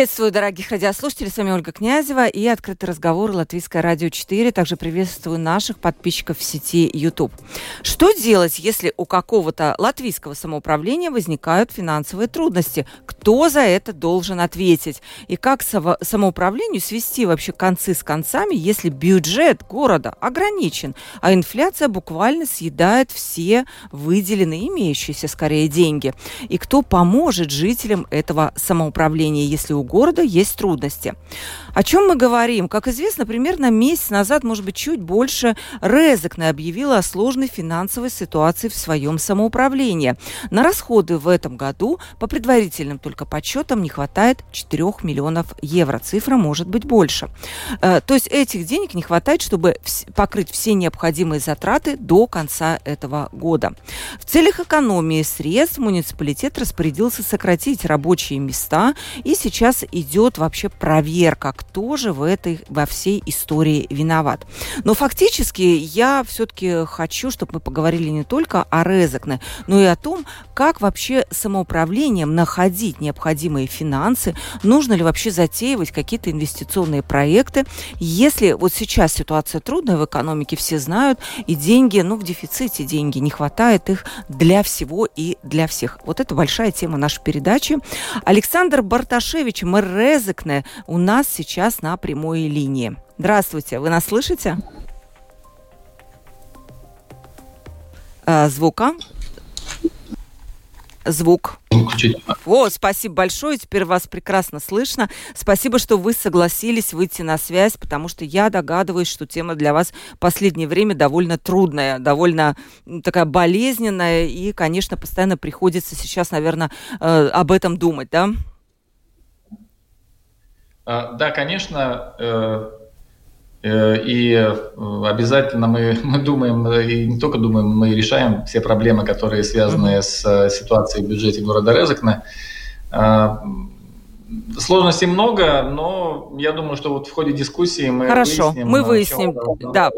Приветствую, дорогих радиослушателей. С вами Ольга Князева и открытый разговор Латвийское радио 4. Также приветствую наших подписчиков в сети YouTube. Что делать, если у какого-то латвийского самоуправления возникают финансовые трудности? Кто за это должен ответить? И как самоуправлению свести вообще концы с концами, если бюджет города ограничен, а инфляция буквально съедает все выделенные, имеющиеся скорее деньги? И кто поможет жителям этого самоуправления, если у города есть трудности. О чем мы говорим? Как известно, примерно месяц назад, может быть, чуть больше, Резекне объявила о сложной финансовой ситуации в своем самоуправлении. На расходы в этом году, по предварительным только подсчетам, не хватает 4 миллионов евро. Цифра может быть больше. Э, то есть этих денег не хватает, чтобы покрыть все необходимые затраты до конца этого года. В целях экономии средств муниципалитет распорядился сократить рабочие места, и сейчас идет вообще проверка, кто же в этой, во всей истории виноват. Но фактически я все-таки хочу, чтобы мы поговорили не только о Резекне, но и о том, как вообще самоуправлением находить необходимые финансы, нужно ли вообще затеивать какие-то инвестиционные проекты, если вот сейчас ситуация трудная в экономике, все знают, и деньги, ну, в дефиците деньги, не хватает их для всего и для всех. Вот это большая тема нашей передачи. Александр Барташевич, мэр Резекне, у нас сейчас на прямой линии. Здравствуйте, вы нас слышите? А, звука? Звук. О, спасибо большое, теперь вас прекрасно слышно. Спасибо, что вы согласились выйти на связь, потому что я догадываюсь, что тема для вас в последнее время довольно трудная, довольно такая болезненная, и, конечно, постоянно приходится сейчас, наверное, э, об этом думать, да? А, да, конечно, э, э, и обязательно мы, мы думаем, и не только думаем, мы решаем все проблемы, которые связаны с э, ситуацией в бюджете города Резекна. А, Сложностей много, но я думаю, что вот в ходе дискуссии мы Хорошо, выясним... мы выясним, да.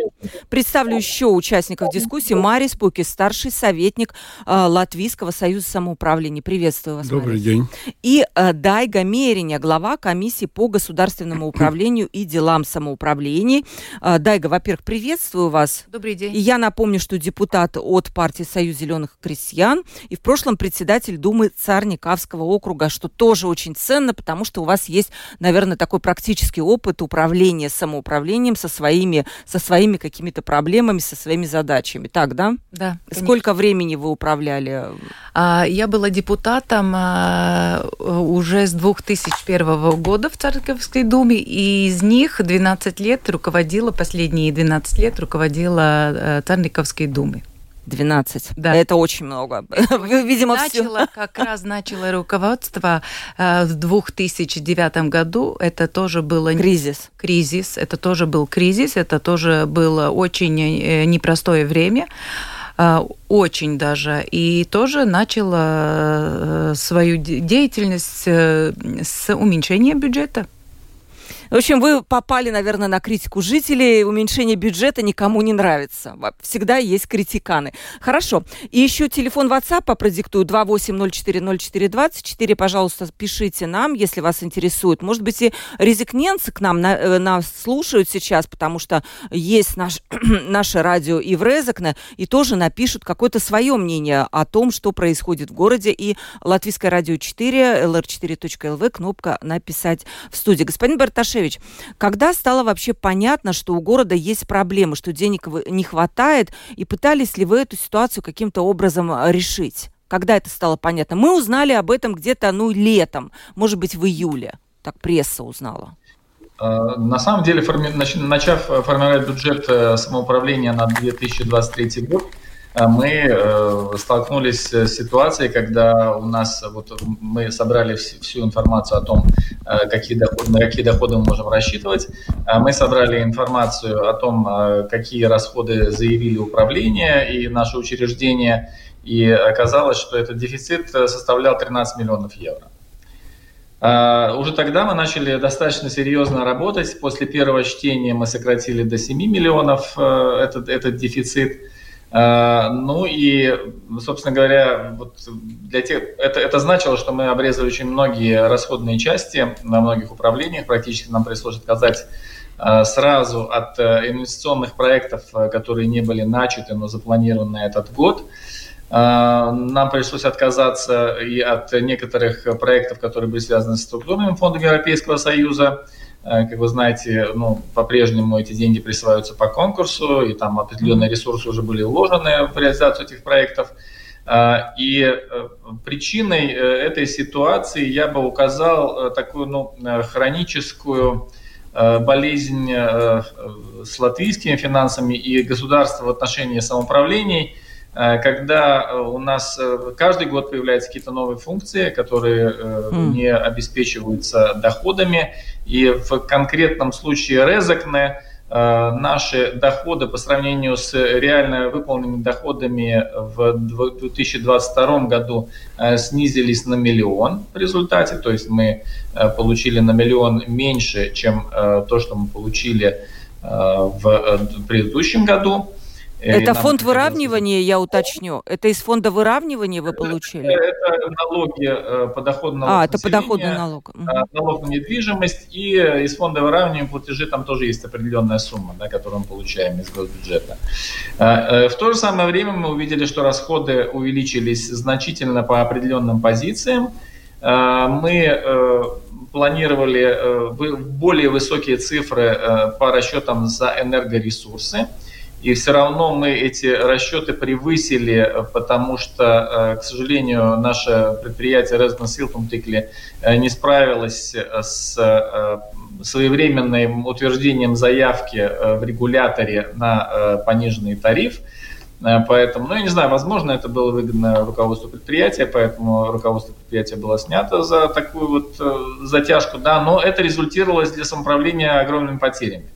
Представлю еще участников дискуссии. Марис Пуки, старший советник э, Латвийского союза самоуправления. Приветствую вас, Добрый Марис. день. И э, Дайга Мериня, глава комиссии по государственному управлению и делам самоуправления. Э, Дайга, во-первых, приветствую вас. Добрый день. И я напомню, что депутат от партии Союз зеленых крестьян и в прошлом председатель Думы Царникавского округа, что тоже очень ценно, потому что у вас есть, наверное, такой практический опыт управления самоуправлением со своими, со своими какими-то проблемами, со своими задачами. Так, да? Да. Конечно. Сколько времени вы управляли? А, я была депутатом а, уже с 2001 года в Царковской думе, и из них 12 лет руководила, последние 12 лет руководила э, Царниковской думой. 12. Да. Это очень много. Видимо, начало, все. как раз начало руководство э, в 2009 году. Это тоже было... Кризис. Кризис. Это тоже был кризис. Это тоже было очень э, непростое время э, очень даже, и тоже начала свою деятельность с уменьшения бюджета. В общем, вы попали, наверное, на критику жителей. Уменьшение бюджета никому не нравится. Всегда есть критиканы. Хорошо. И еще телефон WhatsApp продиктую 28040424. Пожалуйста, пишите нам, если вас интересует. Может быть, и резикненцы к нам на, э, нас слушают сейчас, потому что есть наш, наше радио и в Резекне, и тоже напишут какое-то свое мнение о том, что происходит в городе. И Латвийское радио 4, lr4.lv, кнопка «Написать в студии». Господин Барташев, Иванович, когда стало вообще понятно, что у города есть проблемы, что денег не хватает, и пытались ли вы эту ситуацию каким-то образом а, решить? Когда это стало понятно? Мы узнали об этом где-то, ну, летом, может быть, в июле. Так пресса узнала. А, на самом деле, начав формировать бюджет э, самоуправления на 2023 год, мы столкнулись с ситуацией, когда у нас вот мы собрали всю информацию о том, какие доходы, на какие доходы мы можем рассчитывать. Мы собрали информацию о том, какие расходы заявили управление и наше учреждение, и оказалось, что этот дефицит составлял 13 миллионов евро. Uh, уже тогда мы начали достаточно серьезно работать. После первого чтения мы сократили до 7 миллионов этот, этот дефицит. Uh, ну и, собственно говоря, вот для тех, это, это значило, что мы обрезали очень многие расходные части на многих управлениях. Практически нам пришлось отказать сразу от инвестиционных проектов, которые не были начаты, но запланированы на этот год. А, нам пришлось отказаться и от некоторых проектов, которые были связаны с структурными фондами Европейского Союза. А, как вы знаете, ну, по-прежнему эти деньги присваиваются по конкурсу, и там определенные ресурсы уже были вложены в реализацию этих проектов. А, и э, причиной э, этой ситуации я бы указал э, такую ну, хроническую болезнь с латвийскими финансами и государства в отношении самоуправлений – Э, когда э, у нас э, каждый год появляются какие-то новые функции, которые mm. не обеспечиваются доходами. И в конкретном случае Резекне наши доходы по сравнению с реально выполненными доходами в 2022 году снизились на миллион в результате. То есть мы получили на миллион меньше, чем то, что мы получили в предыдущем году. Это фонд выравнивания, я уточню. Это из фонда выравнивания вы получили? Это налоги, э, подоходный налог. А, это подоходный налог. Угу. Налог на недвижимость. И из фонда выравнивания платежи там тоже есть определенная сумма, да, которую мы получаем из госбюджета. Э, в то же самое время мы увидели, что расходы увеличились значительно по определенным позициям. Мы планировали более высокие цифры по расчетам за энергоресурсы. И все равно мы эти расчеты превысили, потому что, э, к сожалению, наше предприятие Residence Hilton Тикли э, не справилось с э, своевременным утверждением заявки в регуляторе на пониженный тариф. Поэтому, ну, я не знаю, возможно, это было выгодно руководству предприятия, поэтому руководство предприятия было снято за такую вот затяжку, да, но это результировало для самоуправления огромными потерями.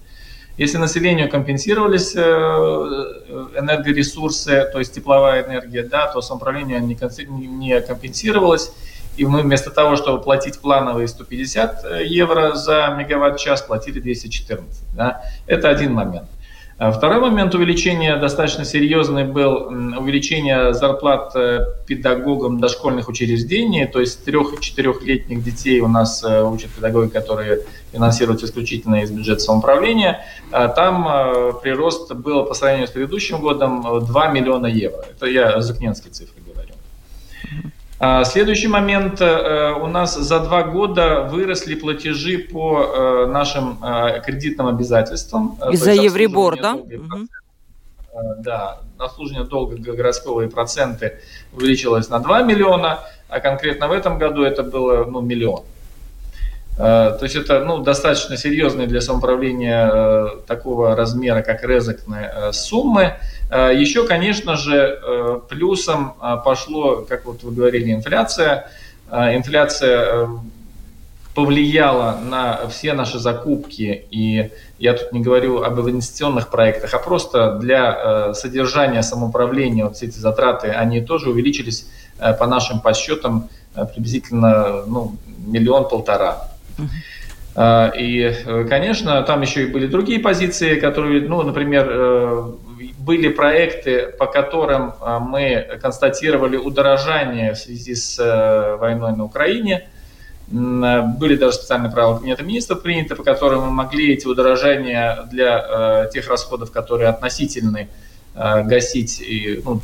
Если населению компенсировались э, энергоресурсы, то есть тепловая энергия, да, то самоуправлению не компенсировалось. И мы вместо того, чтобы платить плановые 150 э, евро за мегаватт-час, платили 214. Да? Это один момент. А второй момент увеличения достаточно серьезный был увеличение зарплат э, педагогам дошкольных учреждений, то есть трех-четырехлетних детей у нас э, учат педагоги, которые финансируются исключительно из бюджета самоуправления. Там э, прирост был по сравнению с предыдущим годом 2 миллиона евро. Это я закненские цифры говорю. А, следующий момент. Э, у нас за два года выросли платежи по э, нашим э, кредитным обязательствам. Из-за Евробор, да? Да, обслуживание долга городского и проценты увеличилось на 2 миллиона, а конкретно в этом году это было ну, миллион. То есть это ну, достаточно серьезные для самоуправления такого размера, как резекные суммы. Э, Еще, конечно же, э, плюсом э, пошло, как вот вы говорили, инфляция. Инфляция повлияла на все наши закупки, и я тут не говорю об инвестиционных проектах, а просто для содержания самоуправления вот все эти затраты, они тоже увеличились по нашим подсчетам приблизительно ну, миллион-полтора. И, конечно, там еще и были другие позиции, которые, ну, например, были проекты, по которым а, мы констатировали удорожание в связи с э, войной на Украине. Были даже специальные правила Кабинета министров приняты, по которым мы могли эти удорожания для э, тех расходов, которые относительны, э, гасить и ну,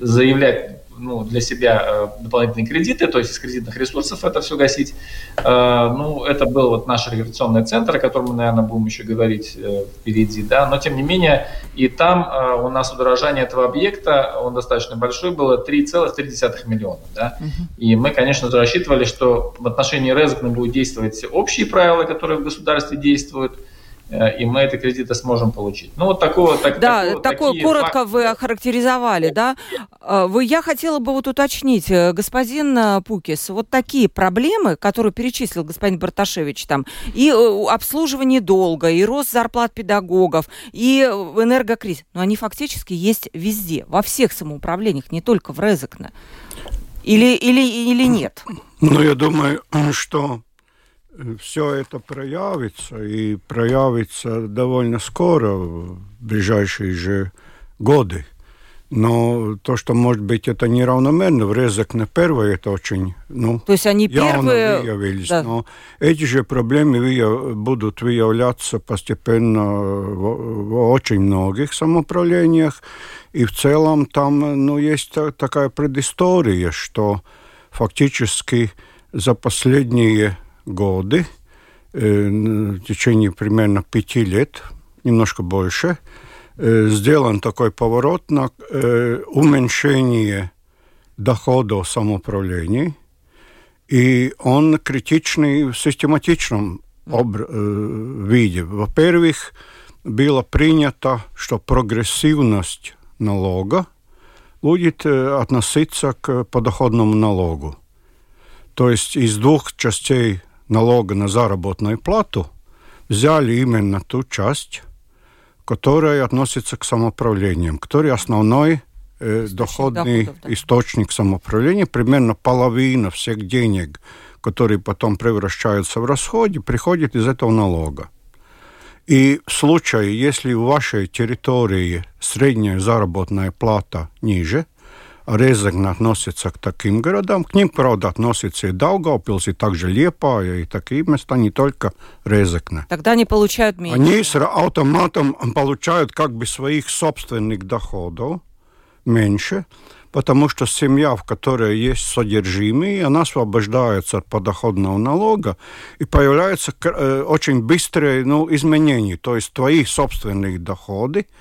заявлять ну, для себя э, дополнительные кредиты, то есть из кредитных ресурсов это все гасить. Э, ну, это был вот наш регистрационный центр, о котором мы, наверное, будем еще говорить э, впереди, да, но тем не менее и там у нас удорожание этого объекта, он достаточно большой, было 3,3 миллиона, да, и мы, конечно же, рассчитывали, что в отношении Резекна будут действовать общие правила, которые в государстве действуют, и мы эти кредиты сможем получить. Ну, вот такого... Так, да, такое, такое коротко факты. вы охарактеризовали, да? Э, вы, я хотела бы вот уточнить, э, господин Пукис, вот такие проблемы, которые перечислил господин Барташевич там, и обслуживание долга, и рост зарплат педагогов, и энергокризис, но они фактически есть везде, во всех самоуправлениях, не только в Резекне. Или, или, или нет? Ну, я думаю, что все это проявится, и проявится довольно скоро, в ближайшие же годы. Но то, что, может быть, это неравномерно, в Резекне первое, это очень, ну, то есть они первые... выявились. Да. Но эти же проблемы выяв... будут выявляться постепенно в, в очень многих самоуправлениях. И в целом там, ну, есть такая предыстория, что фактически за последние годы, э, в течение примерно пяти лет, немножко больше, э, сделан такой поворот на э, уменьшение доходов самоуправлений, и он критичный в систематичном виде. Во-первых, было принято, что прогрессивность налога будет относиться к подоходному налогу. То есть из двух частей налога на заработную плату взяли именно ту часть, которая относится к самоуправлениям, который основной э, доходный доходов, да. источник самоуправления, примерно половина всех денег, которые потом превращаются в расходы, приходит из этого налога. И в случае, если в вашей территории средняя заработная плата ниже, Резекна относится к таким городам. К ним, правда, относится и Даугавпилс, и также Лепая, и такие места, не только Резекна. Тогда они получают меньше. Они с автоматом получают как бы своих собственных доходов меньше, потому что семья, в которой есть содержимые, она освобождается от подоходного налога, и появляются очень быстрые ну, изменения. То есть твои собственные доходы –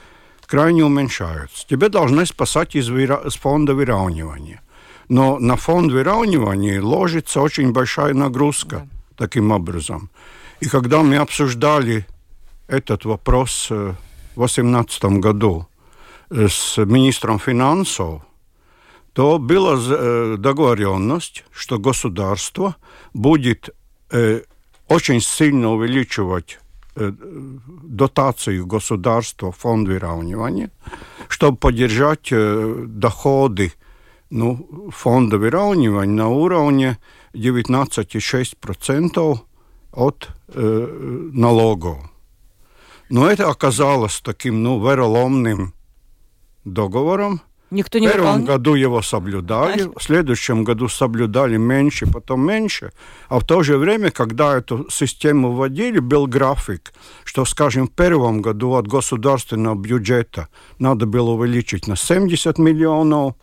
крайне уменьшаются. Тебе должны спасать из, вира... из фонда выравнивания. Но на фонд выравнивания ложится очень большая нагрузка да. таким образом. И когда мы обсуждали этот вопрос в 2018 году э, с министром финансов, то была э, договоренность, что государство будет э, очень сильно увеличивать Э, дотацию государства, фонд выравнивания, чтобы поддержать э, доходы ну, фонда выравнивания на уровне 19,6% от э, налогов. Но это оказалось таким ну, вероломным договором, Никто не В первом выполнял? году его соблюдали, в следующем году соблюдали меньше, потом меньше. А в то же время, когда эту систему вводили, был график, что, скажем, в первом году от государственного бюджета надо было увеличить на 70 миллионов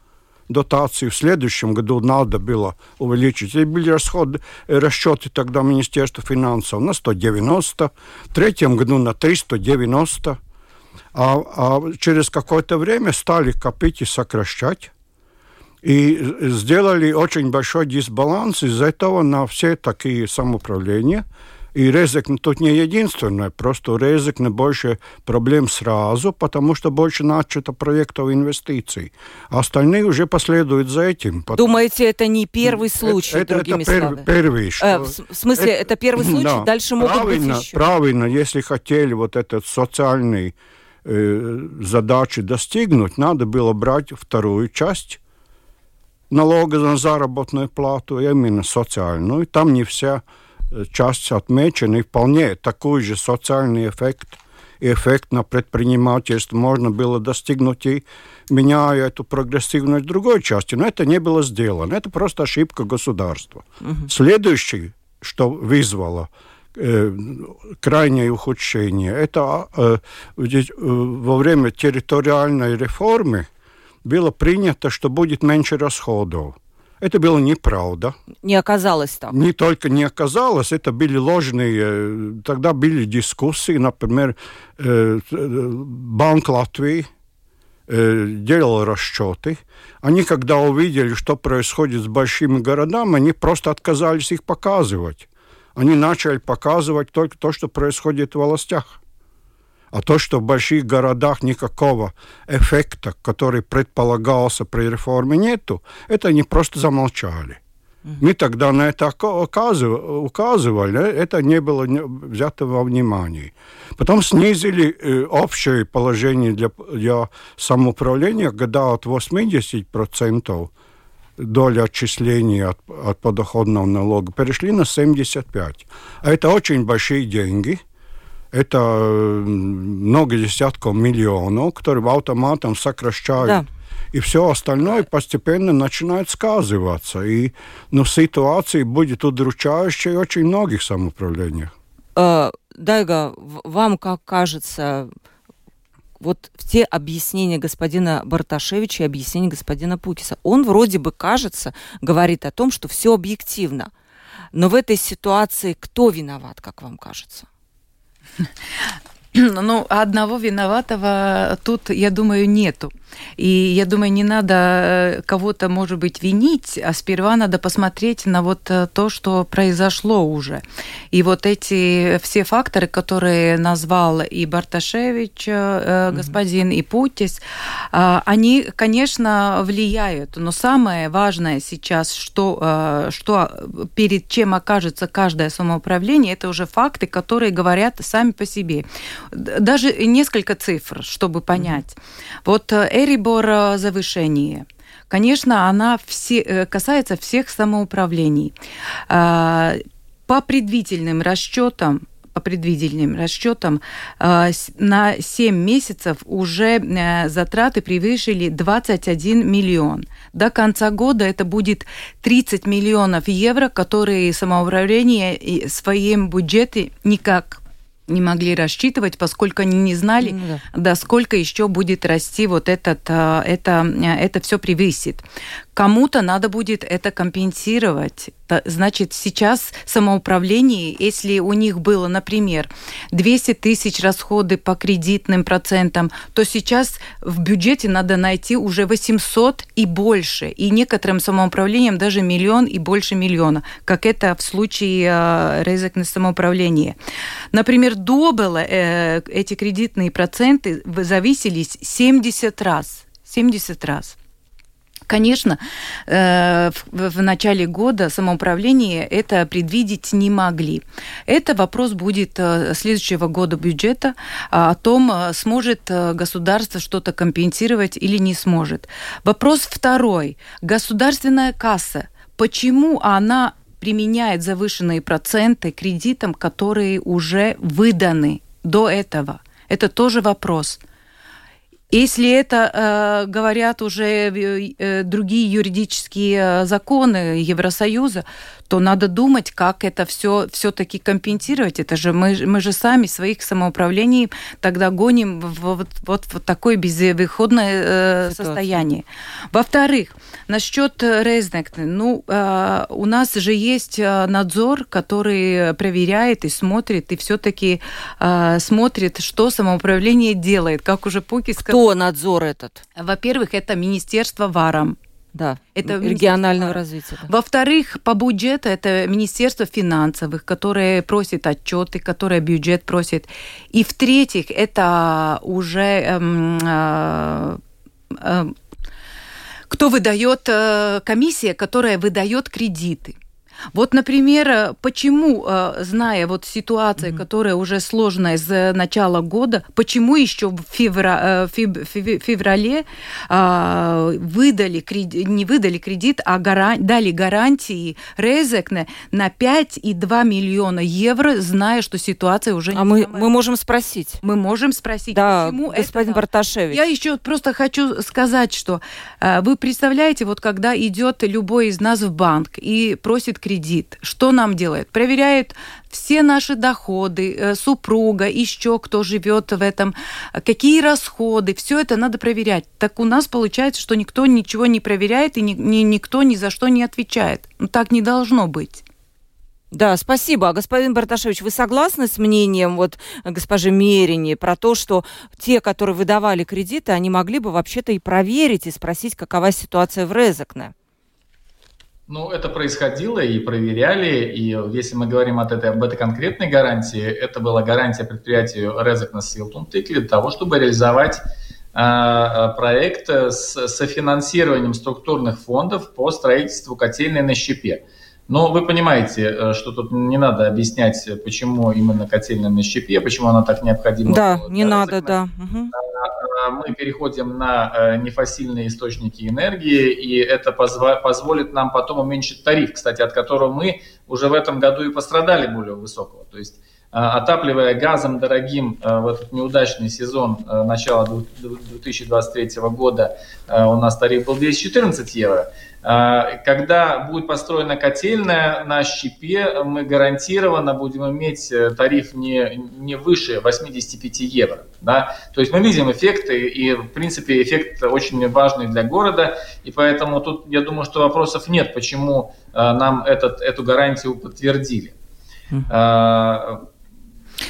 дотации, в следующем году надо было увеличить. И были расходы, расчеты тогда Министерства финансов на 190, в третьем году на 390 а, а через какое-то время стали копить и сокращать. И сделали очень большой дисбаланс из-за этого на все такие самоуправления. И Резекне тут не единственное, просто у Резекне больше проблем сразу, потому что больше начато проектов инвестиций. А остальные уже последуют за этим. Думаете, это не первый случай, это, другими это словами? первый. Что... Э, в смысле, это, это первый случай? Да, Дальше могут правильно, быть еще? Правильно, если хотели вот этот социальный Э, задачи достигнуть, надо было брать вторую часть налога на заработную плату, именно социальную. Там не вся э, часть отмечена, и вполне такой же социальный эффект и эффект на предпринимательство можно было достигнуть и меняя эту прогрессивность другой части. Но это не было сделано. Это просто ошибка государства. Угу. Следующий, что вызвало крайнее ухудшение. Это э, э, во время территориальной реформы было принято, что будет меньше расходов. Это было неправда. Не оказалось так. Не только не оказалось, это были ложные... Тогда были дискуссии, например, Банк Латвии делал расчеты. Они, когда увидели, что происходит с большими городами, они просто отказались их показывать они начали показывать только то, что происходит в властях. А то, что в больших городах никакого эффекта, который предполагался при реформе, нету, это они просто замолчали. Мы тогда на это указывали, это не было взято во внимание. Потом снизили э, общее положение для, для самоуправления, когда от 80% доля отчисления от, от подоходного налога перешли на 75. А это очень большие деньги. Это много десятков миллионов, которые автоматом сокращают да и все остальное постепенно начинает сказываться. И ну, ситуация будет удручающей в очень многих самоуправлениях. Э, Дайга, вам как кажется, вот те объяснения господина Барташевича и объяснения господина Путиса, он вроде бы, кажется, говорит о том, что все объективно. Но в этой ситуации кто виноват, как вам кажется? Ну, одного виноватого тут, я думаю, нету. И я думаю, не надо э, кого-то, может быть, винить, а сперва надо посмотреть на вот э, то, что произошло уже. И вот эти все факторы, которые назвал и Барташевич, mm-hmm. господин, и Путис, они, конечно, влияют. Но самое важное сейчас, что, что перед чем окажется каждое самоуправление, это уже факты, которые говорят сами по себе. Даже несколько цифр, чтобы понять. Mm-hmm. Вот Эрибор э, завышение. Конечно, она все, э, касается всех самоуправлений. А, по предварительным расчетам по предвидительным расчетам, э, на 7 месяцев уже затраты превысили 21 миллион. До конца года это будет 30 миллионов евро, которые самоуправление в своем бюджете никак не могли рассчитывать, поскольку они не знали, ну, да. до сколько еще будет расти вот этот, а, это, это все превысит. Кому-то надо будет это компенсировать. Значит, сейчас самоуправление, если у них было, например, 200 тысяч расходы по кредитным процентам, то сейчас в бюджете надо найти уже 800 и больше. И некоторым самоуправлениям даже миллион и больше миллиона, как это в случае э, резекна самоуправления. Например, до было э, эти кредитные проценты зависелись 70 раз. 70 раз. Конечно, э, в начале года самоуправление это предвидеть не могли. Это вопрос будет э, следующего года бюджета а, о том, э, сможет государство что-то компенсировать или не сможет. Вопрос второй. Государственная касса. Почему она применяет завышенные проценты кредитам, которые уже выданы до этого? Это тоже вопрос. Если это э, говорят уже э, э другие юридические э, законы Евросоюза, то надо думать, как это все все-таки компенсировать. Это же мы, мы же сами своих самоуправлений тогда гоним в вот, вот, вот такое безвыходное э, состояние. Во-вторых, насчет Резнекны, ну, э, у нас же есть э, надзор, который проверяет и смотрит, и все-таки э, смотрит, что самоуправление делает, как уже Пуки сказал. Кто надзор этот? Во-первых, это Министерство ВАРом. Да, это регионального развития. Да. Во-вторых, по бюджету это Министерство финансовых, которое просит отчеты, которое бюджет просит. И в-третьих, это уже эм, э, э, кто выдает э, комиссия, которая выдает кредиты. Вот, например, э, почему, э, зная вот ситуацию, mm-hmm. которая уже сложная с начала года, почему еще в февра, э, феврале а, выдали не выдали кредит, а гаран, дали гарантии Резекне на 5,2 миллиона евро, зная, что ситуация уже а не мы, мы можем спросить. Мы можем спросить, да, почему господин это... Барташевич. Я еще просто хочу сказать, что вы представляете, вот когда идет любой из нас в банк и просит кредит. Что нам делает? Проверяет все наши доходы, э, супруга, еще кто живет в этом, какие расходы, все это надо проверять. Так у нас получается, что никто ничего не проверяет и ни, ни, никто ни за что не отвечает. Ну, так не должно быть. Да, спасибо. А господин Барташевич, вы согласны с мнением вот госпожи Мерини про то, что те, которые выдавали кредиты, они могли бы вообще-то и проверить и спросить, какова ситуация в Резекне? Ну, это происходило и проверяли, и если мы говорим от этой, об этой конкретной гарантии, это была гарантия предприятию Резекнес Силтунтык для того, чтобы реализовать э, проект с софинансированием структурных фондов по строительству котельной на щепе. Но вы понимаете, э, что тут не надо объяснять, почему именно котельная на щепе, почему она так необходима. Да, не надо, да. Угу мы переходим на э, нефасильные источники энергии, и это позволит нам потом уменьшить тариф, кстати, от которого мы уже в этом году и пострадали более высокого. То есть отапливая газом дорогим э, в этот неудачный сезон начала 2023 года, у нас тариф был 214 евро. А, когда будет построена котельная на щепе, мы гарантированно будем иметь э, тариф не, не выше 85 евро. Да? То есть мы видим эффекты, и в принципе эффект очень важный для города, и поэтому тут я думаю, что вопросов нет, почему э, нам этот, эту гарантию подтвердили.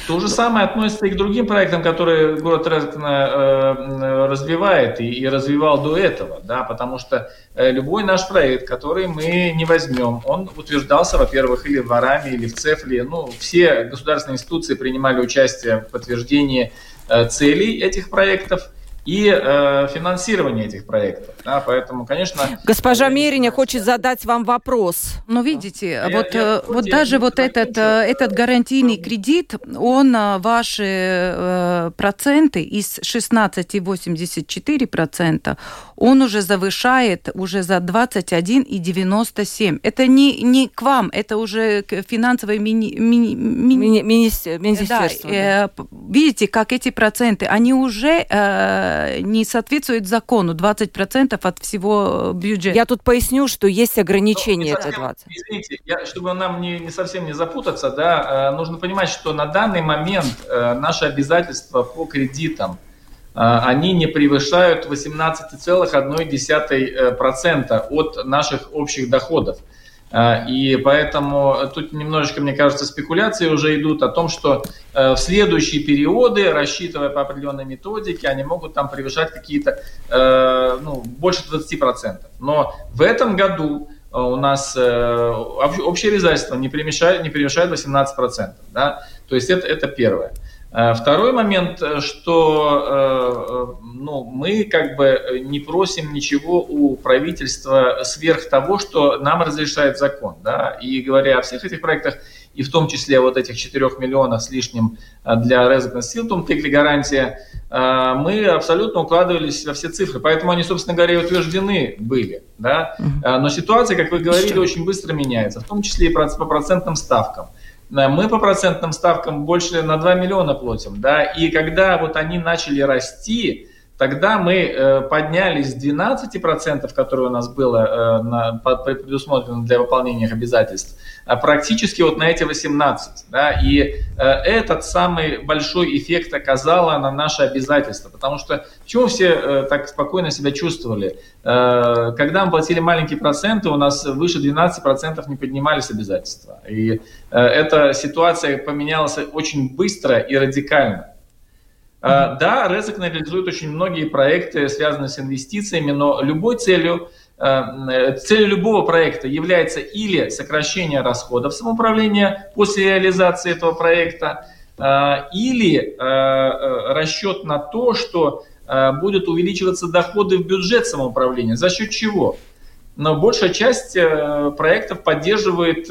То же самое относится и к другим проектам, которые город Резкна э, развивает и, и развивал до этого, да, потому что э, любой наш проект, который мы не возьмем, он утверждался, во-первых, или в Араме, или в Цефле, ну, все государственные институции принимали участие в подтверждении э, целей этих проектов – и э, финансирование этих проектов. Да, поэтому, конечно... Госпожа э, Мериня хочет задать вам вопрос. Ну, видите, я, вот, я, э, вот даже вот этот, э, этот гарантийный кредит, он ваши э, проценты из 16,84%, он уже завышает уже за 21,97. Это не, не к вам, это уже к финансовой мини, мини, мини, министерству. Да, да. Э, видите, как эти проценты, они уже... Э, не соответствует закону 20% от всего бюджета. Я тут поясню, что есть ограничения это 20. Извините, я, чтобы нам не, не совсем не запутаться, да, э, нужно понимать, что на данный момент э, наши обязательства по кредитам они не превышают 18,1% от наших общих доходов. А, и поэтому тут немножечко, мне кажется, спекуляции уже идут о том, что э, в следующие периоды, рассчитывая по определенной методике, они могут там превышать какие-то, э, ну, больше 20%. Но в этом году э, у нас общее обязательство не превышает, не превышает 18%. Да? То есть это, это первое. Э, второй момент, э, что э, ну, мы как бы не просим ничего у правительства сверх того, что нам разрешает закон. Да? И говоря о всех этих проектах, и в том числе вот этих 4 миллионов с лишним для Resident Siltum, тыкли гарантия, мы абсолютно укладывались во все цифры. Поэтому они, собственно говоря, утверждены были. Да? Но ситуация, как вы говорили, очень быстро меняется, в том числе и по процентным ставкам. Мы по процентным ставкам больше на 2 миллиона платим, да, и когда вот они начали расти, тогда мы э, поднялись с 12%, которые у нас было э, на, предусмотрено для выполнения их обязательств, а практически вот на эти 18. Да, и э, этот самый большой эффект оказало на наши обязательства, потому что почему все так спокойно себя чувствовали? Когда мы платили маленькие проценты, у нас выше 12% не поднимались обязательства. И эта ситуация поменялась очень быстро и радикально. Mm-hmm. Да, Резек реализует очень многие проекты, связанные с инвестициями, но любой целью, э, целью любого проекта является или сокращение расходов самоуправления после реализации этого проекта, э, или расчет на то, что будут увеличиваться доходы в бюджет самоуправления. За счет чего? но большая часть проектов поддерживает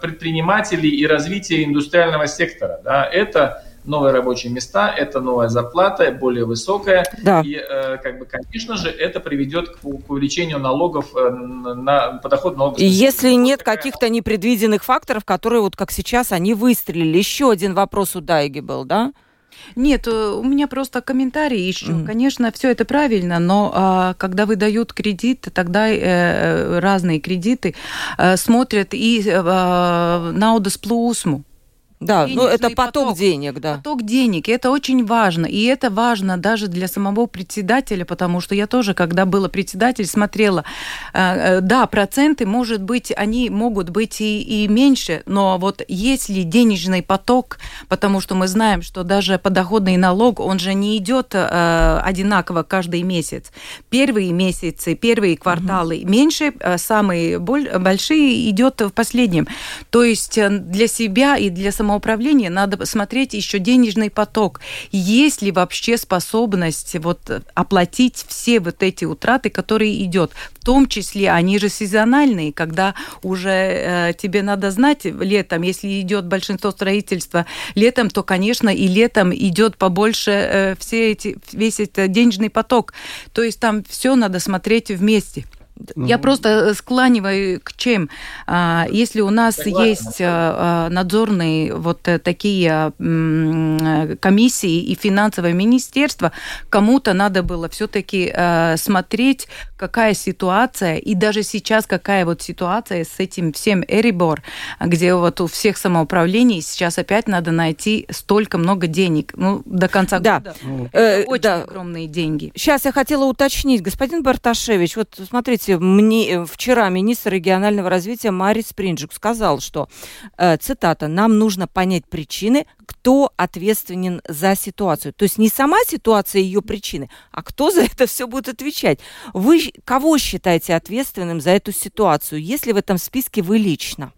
предпринимателей и развитие индустриального сектора. Да? Это новые рабочие места, это новая зарплата, более высокая. Да. И, э, как бы, конечно же, это приведет к, к увеличению налогов э, на подоход налогов. Если нет каких-то непредвиденных факторов, которые вот как сейчас они выстрелили. Еще один вопрос у Дайги был, да? Нет, э, у меня просто комментарий еще. Mm. Конечно, все это правильно, но а, когда выдают кредит, тогда э, разные кредиты э, смотрят и э, на удосплусму Да, ну это поток, поток денег, да. Поток денег, и это очень важно. И это важно даже для самого председателя, потому что я тоже, когда была председатель, смотрела, э, э, да, проценты, может быть, они могут быть и, и меньше, но вот если денежный поток, потому что мы знаем, что даже подоходный налог, он же не идет э, одинаково каждый месяц. Первые месяцы, первые кварталы угу. меньше, э, самые большие идет в последнем. То есть для себя и для самого самоуправления надо смотреть еще денежный поток. Есть ли вообще способность вот оплатить все вот эти утраты, которые идет. В том числе они же сезональные, когда уже э, тебе надо знать летом, если идет большинство строительства летом, то, конечно, и летом идет побольше э, все эти, весь этот денежный поток. То есть там все надо смотреть вместе. Я просто э, склониваю к чем. А, если у нас Согласен. есть э, э, надзорные вот такие комиссии и финансовое министерство, кому-то надо было все-таки смотреть, какая ситуация, и даже сейчас какая вот ситуация с этим всем Эрибор, где вот у всех самоуправлений сейчас опять надо найти столько много денег. Ну, до конца да. года. Ну, очень да. огромные деньги. Сейчас я хотела уточнить, господин Барташевич, вот смотрите, мне э, вчера министр регионального развития Марис Принджик сказал, что, э, цитата, «нам нужно понять причины, кто ответственен за ситуацию». То есть не сама ситуация ее причины, а кто за это все будет отвечать. Вы кого считаете ответственным за эту ситуацию, если в этом списке вы лично?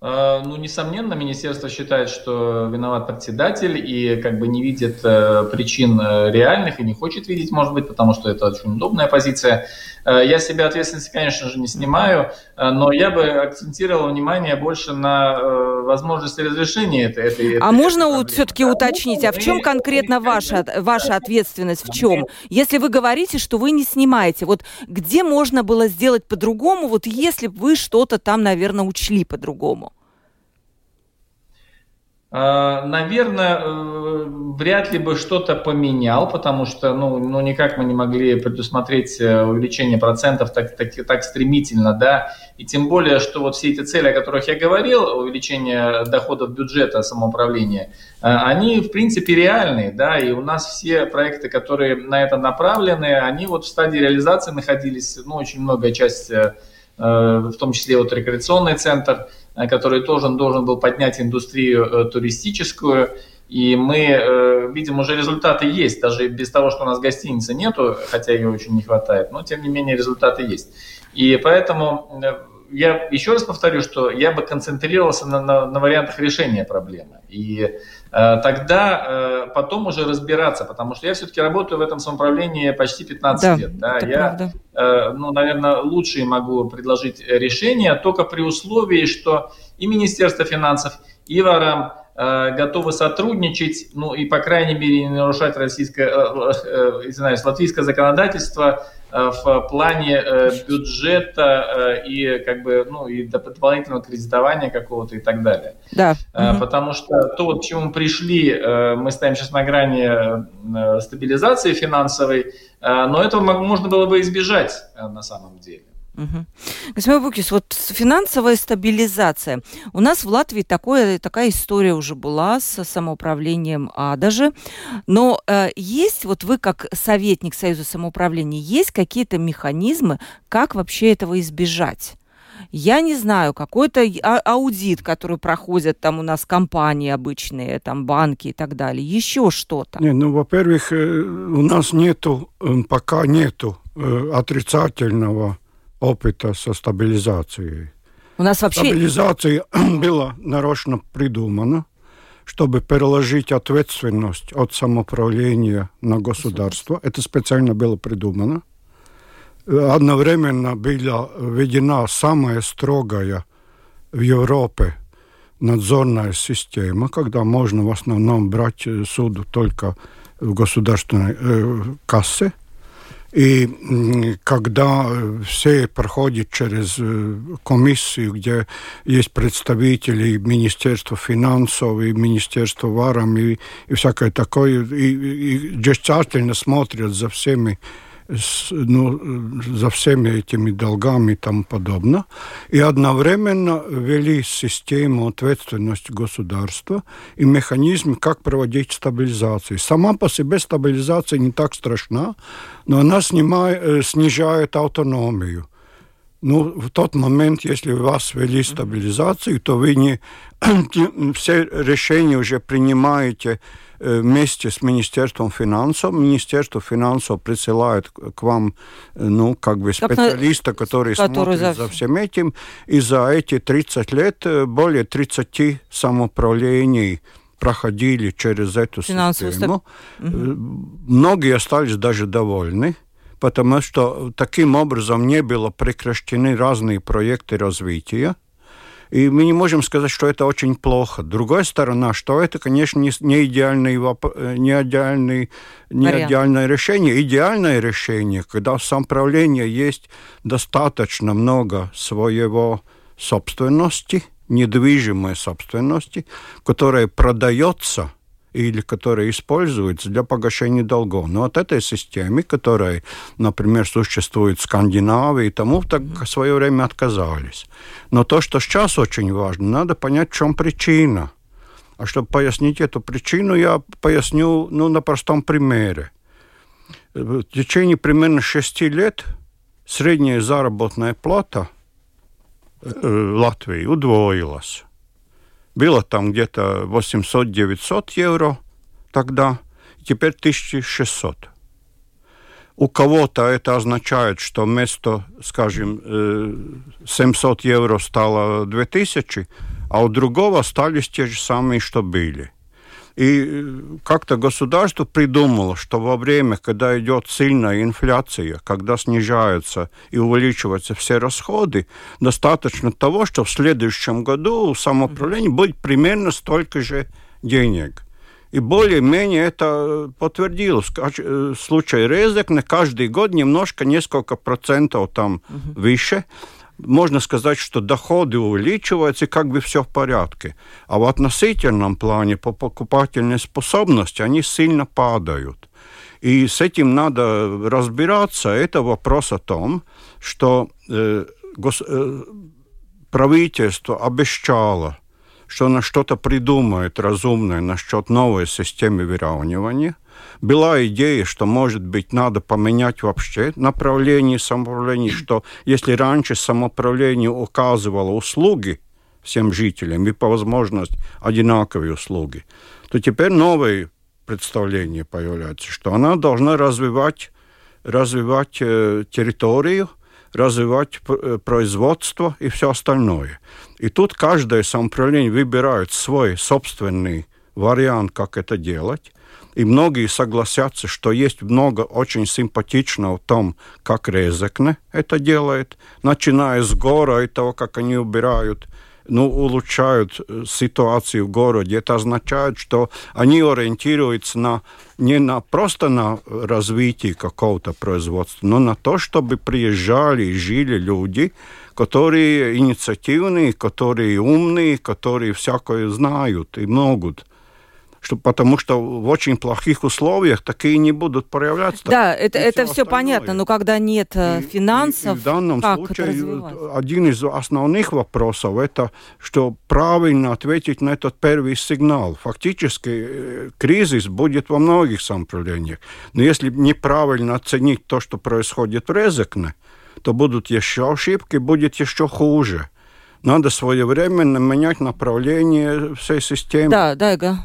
Э, ну, несомненно, министерство считает, что виноват председатель и как бы не видит э, причин э, реальных и не хочет видеть, может быть, потому что это очень удобная позиция. Я себя ответственности, конечно же, не снимаю, но я бы акцентировал внимание больше на возможности разрешения этой. этой а этой можно вот все-таки уточнить, а в чем конкретно ваша, ваша ответственность? В чем? Если вы говорите, что вы не снимаете, вот где можно было сделать по-другому, вот если бы вы что-то там, наверное, учли по-другому? А, наверное, э, вряд ли бы что-то поменял, потому что ну, ну, никак мы не могли предусмотреть э, увеличение процентов так, так, так стремительно, да, и тем более, что вот все эти цели, о которых я говорил, увеличение доходов бюджета самоуправления, э, они, в принципе, реальные, да, и у нас все проекты, которые на это направлены, они вот в стадии реализации находились, ну, очень многое часть, в том числе вот рекреационный центр – Э, который тоже должен был поднять индустрию э, туристическую. И мы э, видим, уже результаты есть, даже без того, что у нас гостиницы нету, хотя ее очень не хватает, но тем не менее результаты есть. И поэтому я еще раз повторю, что я бы концентрировался на, на, на вариантах решения проблемы. И э, тогда э, потом уже разбираться, потому что я все-таки работаю в этом самоуправлении почти 15 да, лет. Да? Я, э, ну, наверное, лучшие могу предложить решение, только при условии, что и Министерство финансов, и ВАРАМ э, готовы сотрудничать, ну и, по крайней мере, не нарушать российское, э, э, извиняюсь, латвийское законодательство Э, в плане э, бюджета э, и как бы ну и дополнительного кредитования какого-то и так далее. Да. Потому что то, к чему пришли, мы стоим сейчас на грани стабилизации финансовой, но этого можно было бы избежать на самом деле. Угу. Господин Букис, вот финансовая стабилизация. У нас в Латвии такое, такая история уже была с самоуправлением АДАЖи. Но э, есть, вот вы как советник Союза самоуправления, есть какие-то механизмы, как вообще этого избежать? Я не знаю, какой-то а, аудит, который проходят там у нас компании обычные, там банки и так далее, еще что-то. Не, ну, во-первых, э, у нас нету, пока нету э, отрицательного опыта со стабилизацией. У нас вообще... Стабилизация была нарочно придумана, чтобы переложить ответственность от самоуправления на государство. Это специально было придумано. Одновременно была введена самая строгая в Европе надзорная система, когда можно в основном брать суд только в государственной э, кассе – и когда все проходят через э, комиссию, где есть представители Министерства финансов и Министерства варом и, и всякое такое, и, и, и смотрят за всеми с, ну, за всеми этими долгами и тому подобное, и одновременно ввели систему ответственности государства и механизм, как проводить стабилизацию. Сама по себе стабилизация не так страшна, но она снимает, э, снижает автономию. Ну, в тот момент, если у вас ввели стабилизацию, то вы не все решения уже принимаете вместе с Министерством финансов. Министерство финансов присылает к вам, э, ну, как бы специалиста, который, который смотрит за... за всем этим. И за эти 30 лет э, более 30 самоуправлений проходили через эту Финансовую систему. Угу. Многие остались даже довольны потому что таким образом не было прекращены разные проекты развития. И мы не можем сказать, что это очень плохо. Другая сторона, что это, конечно, не, идеальный, э, не, идеальный, не идеальное решение. Идеальное решение, когда в самоуправлении есть достаточно много своего собственности, недвижимой собственности, которая продается – или которые используются для погашения долгов. Но от этой системы, которая, например, существует в Скандинавии, тому так в свое время отказались. Но то, что сейчас очень важно, надо понять, в чем причина. А чтобы пояснить эту причину, я поясню ну, на простом примере. В течение примерно шести лет средняя заработная плата э, Латвии удвоилась. Было там где-то 800-900 евро тогда, теперь 1600. У кого-то это означает, что вместо, скажем, 700 э, евро стало 2000, а у другого остались те же самые, что были. И э, как-то государство придумало, что во время, когда идет сильная инфляция, когда снижаются и увеличиваются все расходы, достаточно того, что в следующем году у самоуправления будет примерно столько же денег. И более-менее это подтвердилось. В э, случае Резекне каждый год немножко, несколько процентов там угу. выше можно сказать, что доходы увеличиваются, и как бы все в порядке. А в относительном плане по покупательной способности они сильно падают. И с этим надо разбираться. Это вопрос о том, что э, гос, э, правительство обещало, что оно что-то придумает разумное насчет новой системы выравнивания – была идея, что, может быть, надо поменять вообще направление самоуправления, что если раньше самоуправление указывало услуги всем жителям и по возможности одинаковые услуги, то теперь новое представление появляется, что она должна развивать, развивать э, территорию, развивать э, производство и все остальное. И тут каждое самоуправление выбирает свой собственный вариант, как это делать. И многие согласятся, что есть много очень симпатичного в том, как Резекне это делает, начиная с гора и того, как они убирают ну, улучшают э, ситуацию в городе. Это означает, что они ориентируются на, не на, просто на развитие какого-то производства, но на то, чтобы приезжали и жили люди, которые инициативные, которые умные, которые всякое знают и могут что, потому что в очень плохих условиях такие не будут проявляться. Да, это, это все, понятно, но когда нет э, и, финансов, и, и в данном как случае один из основных вопросов это, что правильно ответить на этот первый сигнал. Фактически э, кризис будет во многих самоуправлениях, но если неправильно оценить то, что происходит в Резекне, то будут еще ошибки, будет еще хуже. Надо своевременно менять направление всей системы. Да, да, Дайга.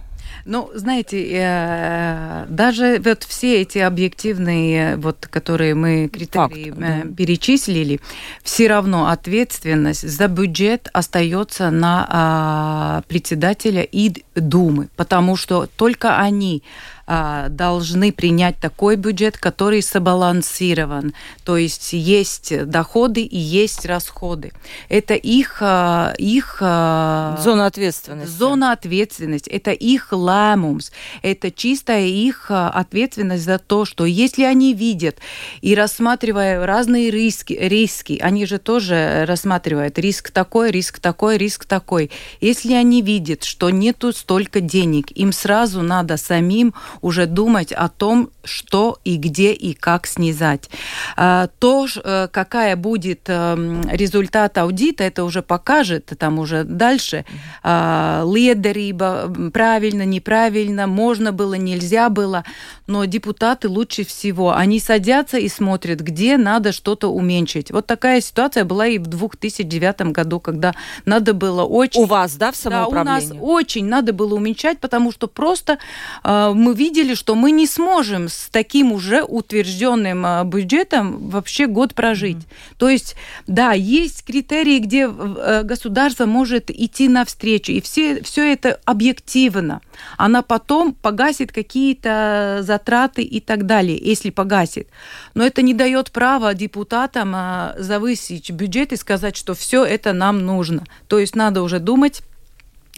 Ну, знаете, э, даже вот все эти объективные, вот, которые мы критерии Факт, э, да. перечислили, все равно ответственность за бюджет остается на а, председателя и Думы, потому что только они должны принять такой бюджет, который сбалансирован. То есть есть доходы и есть расходы. Это их, а, их а, зона ответственности. Зона ответственности. Это их ламумс. Это чистая их ответственность за то, что если они видят и рассматривая разные риски, риски, они же тоже рассматривают риск такой, риск такой, риск такой. Если они видят, что нету столько денег, им сразу надо самим уже думать о том, что и где и как снизать. А, то, э, какая будет эм, результат аудита, это уже покажет, там уже дальше. А, лидериба, правильно, неправильно, можно было, нельзя было. Но депутаты лучше всего, они садятся и смотрят, где надо что-то уменьшить. Вот такая ситуация была и в 2009 году, когда надо было очень... У вас, да, в самоуправлении? Да, у нас очень надо было уменьшать, потому что просто э, мы видели, что мы не сможем с таким уже утвержденным э, бюджетом вообще год прожить. Mm-hmm. То есть, да, есть критерии, где э, государство может идти навстречу, и все, все это объективно. Она потом погасит какие-то затраты и так далее, если погасит. Но это не дает права депутатам э, завысить бюджет и сказать, что все это нам нужно. То есть надо уже думать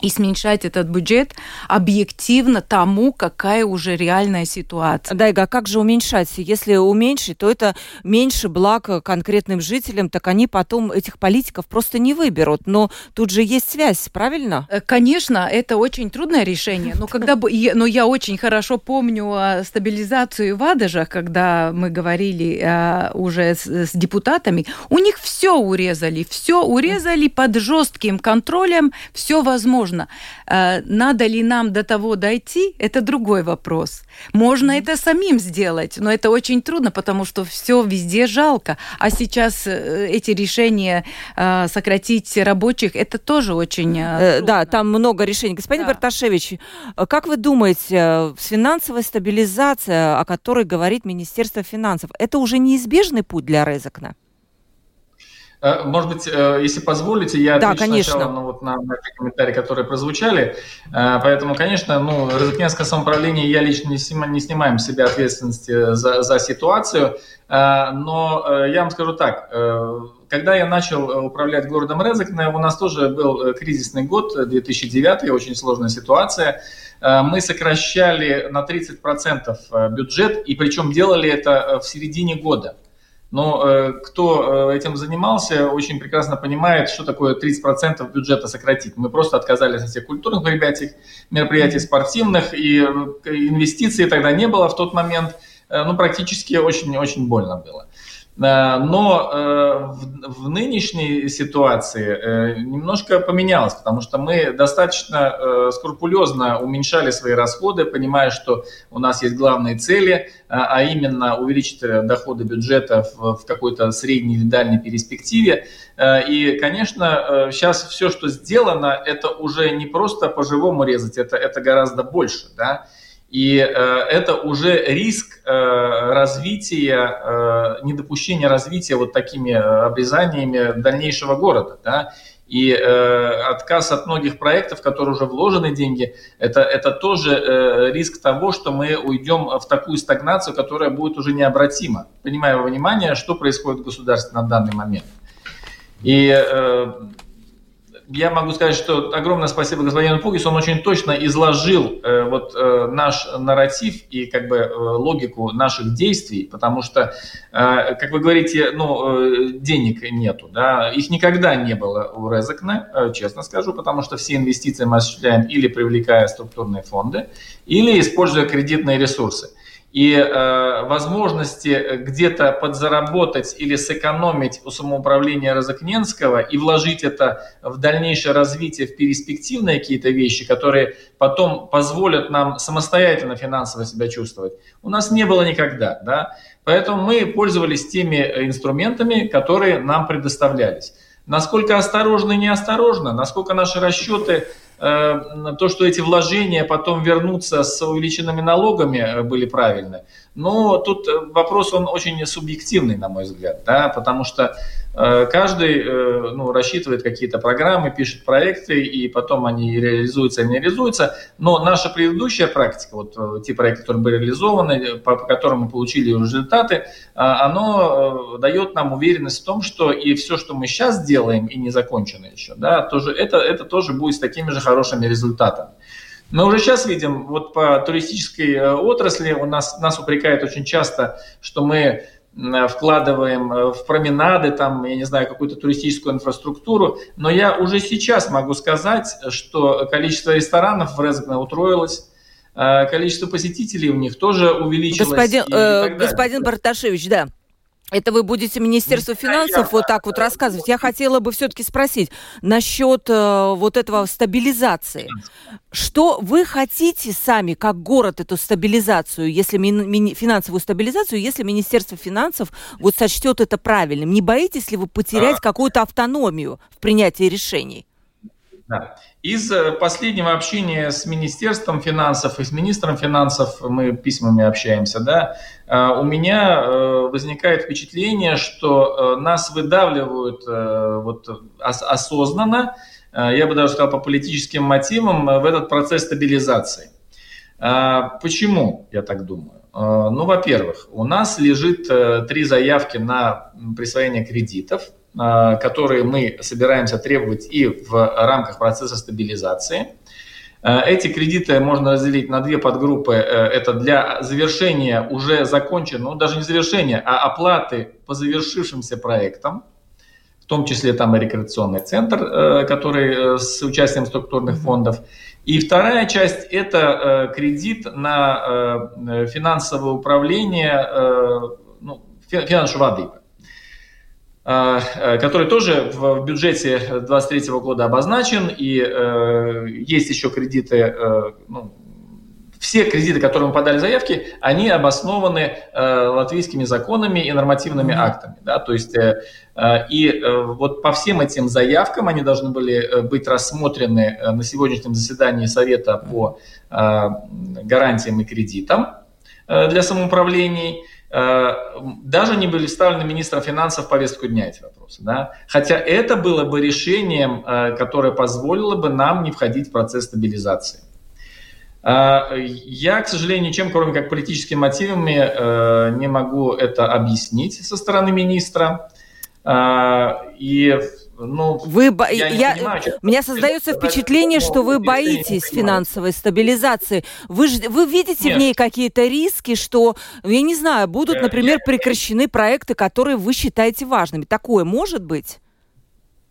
и смещать этот бюджет объективно тому, какая уже реальная ситуация. Дайга, а как же уменьшать? Если уменьшить, то это меньше благ конкретным жителям, так они потом этих политиков просто не выберут. Но тут же есть связь, правильно? Э, конечно, это очень трудное решение. Но, когда, но я очень хорошо помню а, стабилизацию в Адажах, когда мы говорили а, уже с, с депутатами, у них все урезали, все урезали под жестким контролем, все возможно можно. Э, надо ли нам до того дойти, это другой вопрос. Можно это самим сделать, но это очень трудно, потому что все везде жалко. А сейчас э, эти решения э, сократить рабочих, это тоже очень трудно. Да, там много решений. Господин да. Барташевич, как вы думаете, финансовая стабилизация, о которой говорит Министерство финансов, это уже неизбежный путь для Резакна? Э, может быть, э, если позволите, я да, отвечу конечно. сначала ну, вот на, на те комментарии, которые прозвучали. Э, поэтому, конечно, ну, Розыкненское самоуправление, я лично не, снимаю, не снимаем с себя ответственности за, за ситуацию. Но я вам скажу так, когда я начал управлять городом Резекне, у нас тоже был кризисный год, 2009, очень сложная ситуация. Мы сокращали на 30% бюджет, и причем делали это в середине года. Но э, кто э, этим занимался, очень прекрасно понимает, что такое 30% бюджета сократить. Мы просто отказались от всех культурных мероприятий, мероприятий спортивных, и э, инвестиций тогда не было в тот момент. Э, ну, практически очень-очень больно было. Э, но э, в нынешней ситуации э, немножко поменялось, потому что мы достаточно скрупулезно уменьшали свои расходы, понимая, что у нас есть главные цели, а именно увеличить доходы бюджета в какой-то средней или дальней перспективе. И, конечно, сейчас все, что сделано, это уже не просто по-живому резать, это, это гораздо больше. Да? И э, это уже риск э, развития, э, недопущения развития вот такими э, обрезаниями дальнейшего города. Да? И э, отказ от многих проектов, в которые уже вложены деньги, это, это тоже э, риск того, что мы уйдем в такую стагнацию, которая будет уже необратима, принимая во внимание, что происходит в государстве на данный момент. И э, я могу сказать, что огромное спасибо господину Пугису, он очень точно изложил э, вот э, наш нарратив и как бы э, логику наших действий, потому что, э, как вы говорите, ну, э, денег нету, да, их никогда не было у Резекна, э, честно скажу, потому что все инвестиции мы осуществляем или привлекая структурные фонды, или используя кредитные ресурсы и э, возможности где-то подзаработать или сэкономить у самоуправления Розыкненского и вложить это в дальнейшее развитие, в перспективные какие-то вещи, которые потом позволят нам самостоятельно финансово себя чувствовать, у нас не было никогда. Да? Поэтому мы пользовались теми инструментами, которые нам предоставлялись. Насколько осторожно и неосторожно, насколько наши расчеты Э, то, что эти вложения потом вернутся с увеличенными налогами, э, были правильны. Но тут э, вопрос, он очень субъективный, на мой взгляд, да, потому что Э, каждый э, ну, рассчитывает какие-то программы, пишет проекты, и потом они реализуются или не реализуются. Но наша предыдущая практика, вот э, те проекты, которые были реализованы, по, по которым мы получили результаты, оно дает нам уверенность в том, что и все, что мы сейчас делаем, и не закончено еще, да, тоже, это, это тоже будет с такими же хорошими результатами. Мы уже сейчас видим, вот по туристической отрасли у нас, нас упрекают очень часто, что мы Э, вкладываем э, в променады, там, я не знаю, какую-то туристическую инфраструктуру, но я уже сейчас могу сказать, что количество ресторанов в Резгне утроилось, количество посетителей у них тоже увеличилось. Господин, э, господин Барташевич, да. Это вы будете Министерство финансов вот так вот рассказывать. Я хотела бы все-таки спросить насчет э, вот этого стабилизации. Что вы хотите сами, как город, эту стабилизацию, если ми- ми- финансовую стабилизацию, если Министерство финансов вот сочтет это правильным? Не боитесь ли вы потерять а... какую-то автономию в принятии решений? Да. Из э, последнего общения с Министерством финансов и с министром финансов, мы письмами общаемся, да, э, у меня э, возникает впечатление, что нас выдавливают вот, осознанно, я бы даже сказал по политическим мотивам, в этот процесс стабилизации. Почему, я так думаю? Ну, во-первых, у нас лежит три заявки на присвоение кредитов – которые мы собираемся требовать и в рамках процесса стабилизации. А, эти кредиты можно разделить на две подгруппы. Э, это для завершения уже законченного, ну даже не завершения, а оплаты по завершившимся проектам, в том числе там и рекреационный центр, э, который э, с участием структурных фондов. И вторая часть – это кредит на финансовое управление, ну, финансового воды, э, который тоже в бюджете 2023 года обозначен, и э, есть еще кредиты, э, ну, все кредиты, которые мы подали заявки, они обоснованы э, латвийскими законами и нормативными актами. Да? То есть, э, и э, вот по всем этим заявкам они должны были быть рассмотрены на сегодняшнем заседании Совета по э, гарантиям и кредитам э, для самоуправлений. Э, даже не были вставлены министром финансов в повестку дня эти вопросы. Да? Хотя это было бы решением, э, которое позволило бы нам не входить в процесс стабилизации. Э, я, к сожалению, ничем, кроме как политическими мотивами, не могу это объяснить со стороны министра. И ну, вы бо... я, я... понимаю, что... У меня создается впечатление, что вы боитесь финансовой стабилизации. Вы, ж... вы видите Нет. в ней какие-то риски, что, я не знаю, будут, например, прекращены проекты, которые вы считаете важными. Такое может быть?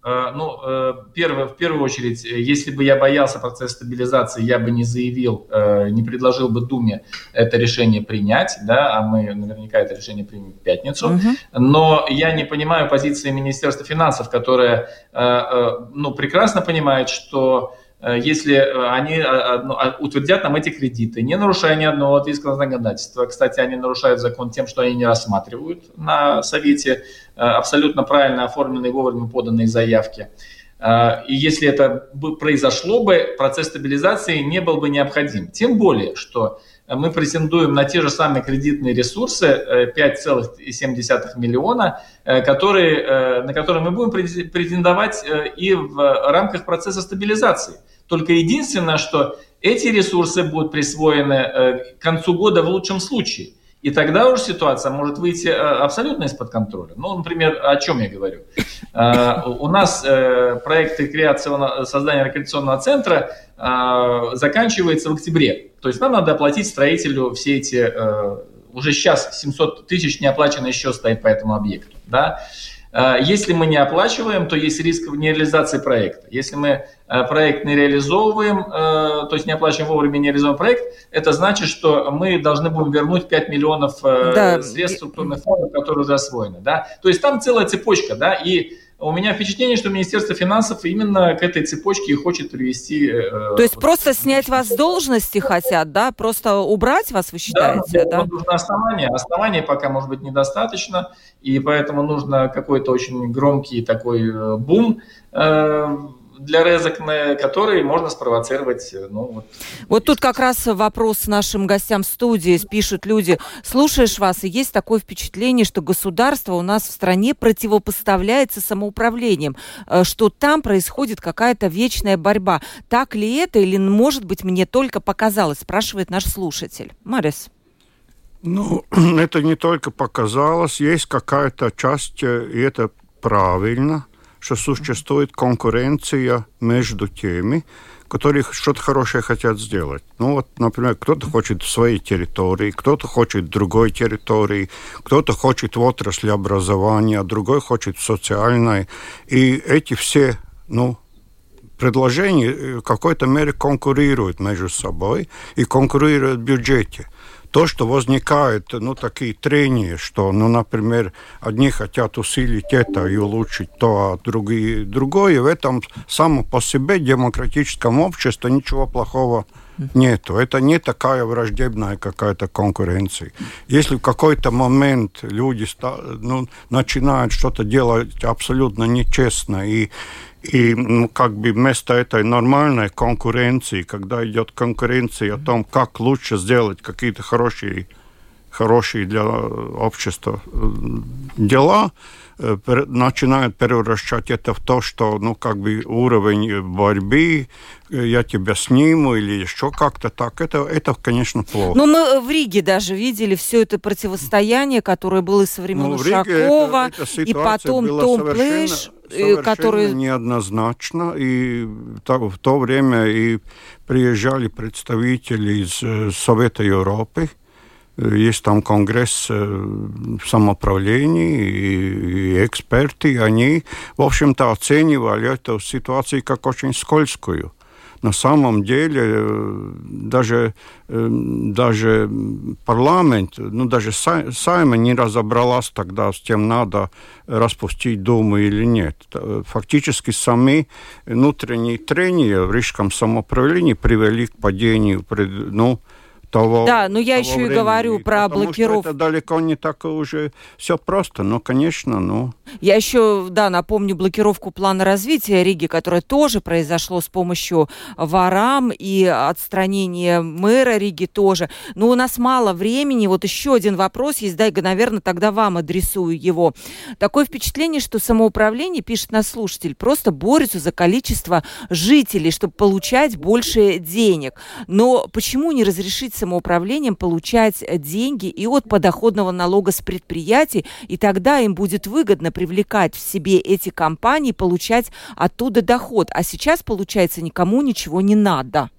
Э, ну, э, первое, в первую очередь, э, если бы я боялся процесса стабилизации, я бы не заявил, не предложил бы Думе это решение принять, да, а мы наверняка это решение примем в пятницу. Угу. Но я не понимаю позиции Министерства финансов, которое ну, прекрасно понимает, что если э, они э, а, утвердят нам эти кредиты, не нарушая ни одного латвийского законодательства. Кстати, они нарушают закон тем, что они не рассматривают на Совете абсолютно правильно оформленные вовремя поданные заявки. И если это произошло бы, процесс стабилизации не был бы необходим. Тем более, что мы претендуем на те же самые кредитные ресурсы 5,7 миллиона, которые, на которые мы будем претендовать и в рамках процесса стабилизации. Только единственное, что эти ресурсы будут присвоены э, к концу года в лучшем случае. И тогда уже ситуация может выйти э, абсолютно из-под контроля. Ну, например, о чем я говорю? Э, у нас проект рекреационного, создания рекреационного центра заканчивается в октябре. То есть нам надо оплатить строителю все эти... Уже сейчас 700 тысяч неоплаченный счет стоит по этому объекту. Да? Э, если мы не оплачиваем, то есть риск нереализации проекта. Если мы э, проект не реализовываем, э, то есть не оплачиваем вовремя, не реализуем проект, это значит, что мы должны будем вернуть 5 миллионов да. средств структурных фондов, которые уже освоены. Да? То есть там целая цепочка, да, и у меня впечатление, что Министерство финансов именно к этой цепочке хочет привести. Э, То есть просто снять вас с должности хотят, да? Просто убрать вас, вы считаете, да? да? Нужно основание. Основание пока, может быть, недостаточно, и поэтому нужно какой-то очень громкий такой э, бум э, для резок, которые можно спровоцировать. Э, ну, вот. вот тут как раз вопрос нашим гостям в студии. Пишут люди, слушаешь вас, и есть такое впечатление, что государство у нас в стране противопоставляется самоуправлением, э, что там происходит какая-то вечная борьба. Так ли это или, может быть, мне только показалось, спрашивает наш слушатель. Марис. Ну, это не только показалось, есть какая-то часть, э, и это правильно, что существует конкуренция между теми, которые что-то хорошее хотят сделать. Ну вот, например, кто-то хочет своей территории, кто-то хочет другой территории, кто-то хочет в отрасли образования, а другой хочет социальной. И эти все, ну, предложения в какой-то мере конкурируют между собой и конкурируют в бюджете то, что возникает, ну, такие трения, что, ну, например, одни хотят усилить это и улучшить то, а другие другое, в этом само по себе демократическом обществе ничего плохого нету. Это не такая враждебная какая-то конкуренция. Если в какой-то момент люди ну, начинают что-то делать абсолютно нечестно и и ну, как бы вместо этой нормальной конкуренции, когда идет конкуренция о том, как лучше сделать какие-то хорошие, хорошие для общества э, дела, э, начинают превращать это в то, что, ну, как бы уровень борьбы, э, я тебя сниму или еще как-то так, это, это, конечно, плохо. Но мы в Риге даже видели все это противостояние, которое было со времен ну, Ушакова, это, это и потом Том Плэш которые... неоднозначно. И в то время и приезжали представители из э, Совета Европы, э, есть там конгресс э, самоуправлений и, эксперты, они, в общем-то, оценивали эту ситуацию как очень скользкую на самом деле э, даже, э, даже парламент, ну даже Сайма не разобралась тогда с тем, надо распустить Думу или нет. Фактически сами внутренние трения в Рижском самоуправлении привели к падению ну, того Да, но я еще времени. и говорю про Потому блокировку. это далеко не так уже все просто, но, конечно, ну... Я еще, да, напомню блокировку плана развития Риги, которое тоже произошло с помощью ворам и отстранение мэра Риги тоже. Но у нас мало времени. Вот еще один вопрос есть, да, и, наверное, тогда вам адресую его. Такое впечатление, что самоуправление, пишет наш слушатель, просто борется за количество жителей, чтобы получать больше денег. Но почему не разрешить самоуправлением получать деньги и от подоходного налога с предприятий, и тогда им будет выгодно привлекать в себе эти компании, получать оттуда доход. А сейчас, получается, никому ничего не надо.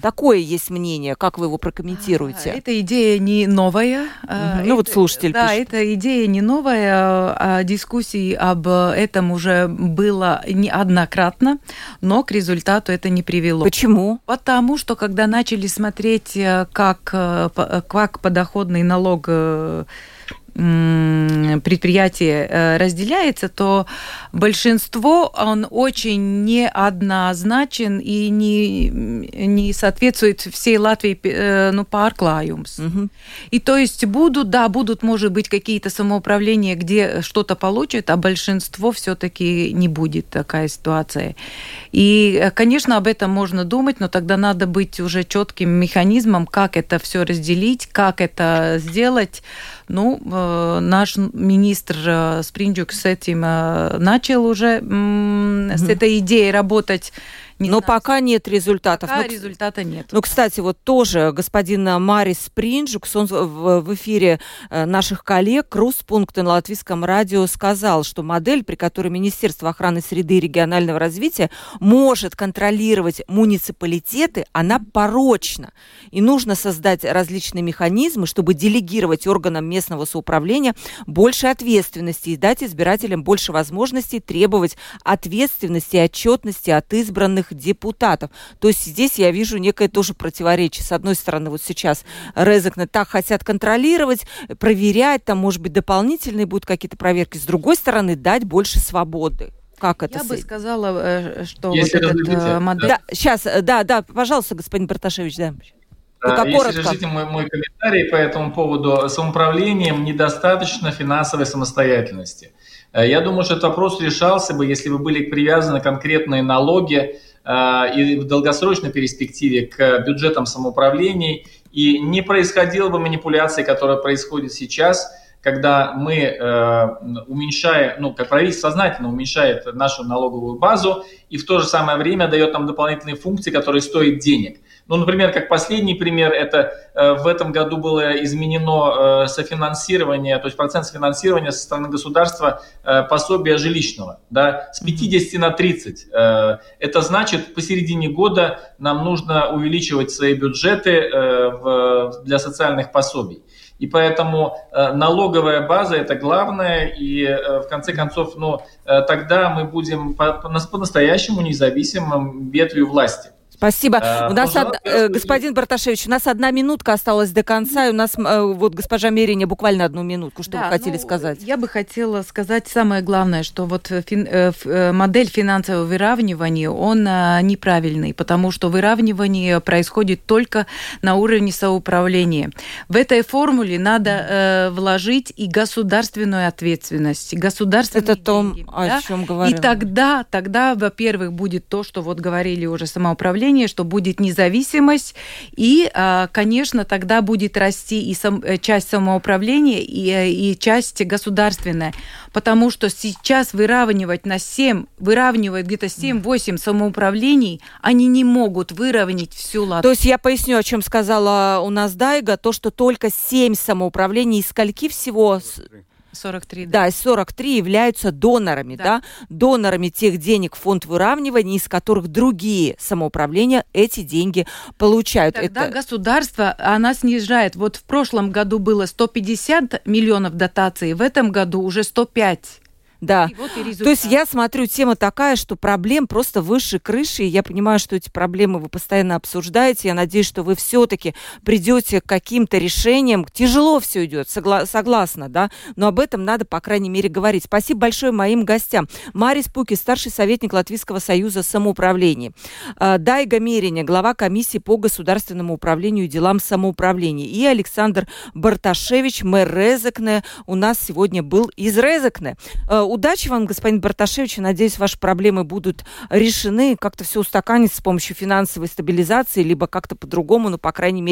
Такое есть мнение. Как вы его прокомментируете? Эта идея не новая. Угу. Ну вот слушатель Да, пишет. эта идея не новая. А дискуссии об этом уже было неоднократно, но к результату это не привело. Почему? Потому что когда начали смотреть, э, как, э, как подоходный налог э, предприятие э, разделяется, то большинство, он очень неоднозначен и не, не соответствует всей Латвии э, ну, pārklājums. Угу. И то есть будут, да, будут, может быть, какие-то самоуправления, где что-то получат, а большинство все-таки не будет такая ситуация. И, э, конечно, об этом можно думать, но тогда надо быть уже четким механизмом, как это все разделить, как это сделать. Ну, э, наш министр э, Спринджук с этим э, начал уже, с этой идеей работать не Но знаю. пока нет результатов. Пока ну, результата нет. Ну, кстати, вот тоже господин Марис Принджукс, он в, эфире э, наших коллег Круспункта на латвийском радио сказал, что модель, при которой Министерство охраны среды и регионального развития может контролировать муниципалитеты, она порочна. И нужно создать различные механизмы, чтобы делегировать органам местного самоуправления больше ответственности и дать избирателям больше возможностей требовать ответственности и отчетности от избранных народных депутатов. То есть здесь я вижу некое тоже противоречие. С одной стороны, вот сейчас Резекна так хотят контролировать, проверять, там, может быть, дополнительные будут какие-то проверки. С другой стороны, дать больше свободы. Как это? Я бы сказала, э, что Если вот этот э, модель... Да, сейчас, э, да, да, пожалуйста, господин Барташевич, да. Только Если коротко. разрешите мой, мой комментарий по этому поводу, самоуправлением недостаточно финансовой самостоятельности. Я думаю, что этот вопрос решался бы, если бы были привязаны конкретные налоги и в долгосрочной перспективе к бюджетам самоуправлений, и не происходила бы манипуляции, которая происходит сейчас, когда мы э, уменьшаем, ну, как правительство сознательно уменьшает нашу налоговую базу и в то же самое время дает нам дополнительные функции, которые стоят денег. Ну, например, как последний пример, это э, в этом году было изменено э, софинансирование, то есть процент софинансирования со стороны государства э, пособия жилищного, да, с 50 на 30. Э, это значит, посередине года нам нужно увеличивать свои бюджеты э, для социальных пособий. И поэтому э, налоговая база это главное, и э, в конце концов, ну, э, тогда мы будем по- по-настоящему независимым ветвью власти. Спасибо. А, у нас од... Э, господин Барташевич, у нас одна минутка осталась до конца, и у нас э, вот госпожа Мериня буквально одну минутку, что да, вы хотели ну, сказать? Я бы хотела сказать самое главное, что вот фин... Э, модель финансового выравнивания, он неправильный, потому что выравнивание происходит только на уровне соуправления. В этой формуле надо э, вложить и государственную ответственность, государственные Это том, деньги, о да? чем говорим. И тогда, тогда, во-первых, будет то, что вот говорили уже самоуправление, управления, что будет независимость, и, а, конечно, тогда будет расти и сам, э, часть самоуправления, и, э, и часть государственная, потому что сейчас выравнивать на 7, выравнивать где-то 7-8 самоуправлений, они не могут выровнять всю Латвию. То есть я поясню, о чем сказала у нас Дайга, то, что только 7 самоуправлений, из скольки всего? 43, да. Да, 43 являются донорами, да. да, донорами тех денег фонд выравнивания, из которых другие самоуправления эти деньги получают. Тогда Это... государство, она снижает. Вот в прошлом году было 150 миллионов дотаций, в этом году уже 105. Да. И вот и То есть я смотрю, тема такая, что проблем просто выше крыши. И я понимаю, что эти проблемы вы постоянно обсуждаете. Я надеюсь, что вы все-таки придете к каким-то решениям. Тяжело все идет, согла- согласна, да. Но об этом надо, по крайней мере, говорить. Спасибо большое моим гостям. Марис Пуки, старший советник Латвийского союза самоуправления. А, Дайга Мериня, глава комиссии по государственному управлению и делам самоуправления. И Александр Барташевич, мэр Резекне, у нас сегодня был из Резекне а, удачи вам, господин Барташевич. Надеюсь, ваши проблемы будут решены, как-то все устаканится с помощью финансовой стабилизации, либо как-то по-другому, но, по крайней мере,